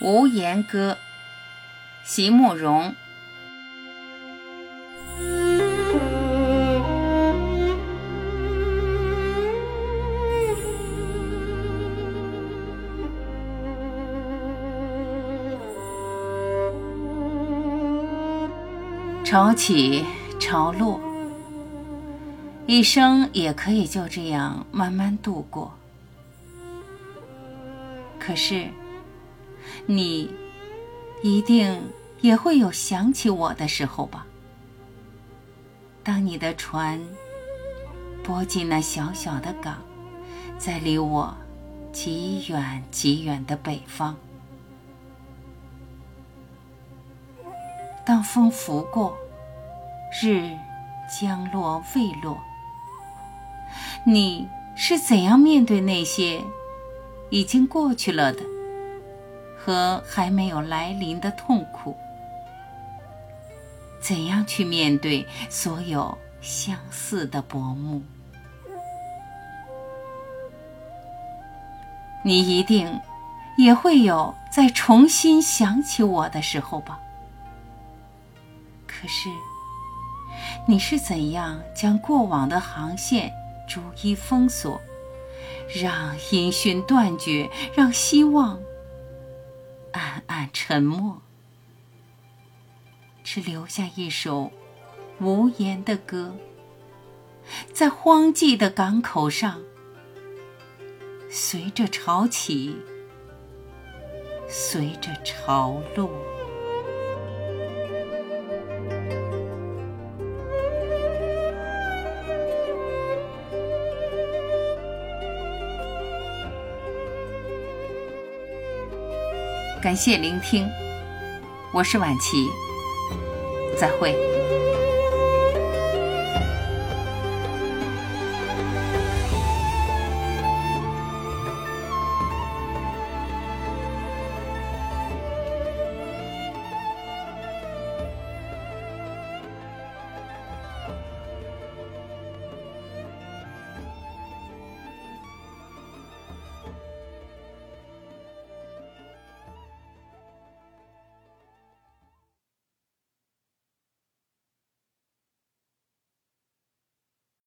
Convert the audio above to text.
《无言歌》，席慕容。潮起潮落，一生也可以就这样慢慢度过。可是。你一定也会有想起我的时候吧？当你的船泊进那小小的港，在离我极远极远的北方，当风拂过，日将落未落，你是怎样面对那些已经过去了的？和还没有来临的痛苦，怎样去面对所有相似的薄暮？你一定也会有再重新想起我的时候吧？可是，你是怎样将过往的航线逐一封锁，让音讯断绝，让希望？暗暗沉默，只留下一首无言的歌，在荒寂的港口上，随着潮起，随着潮落。感谢聆听，我是晚琪，再会。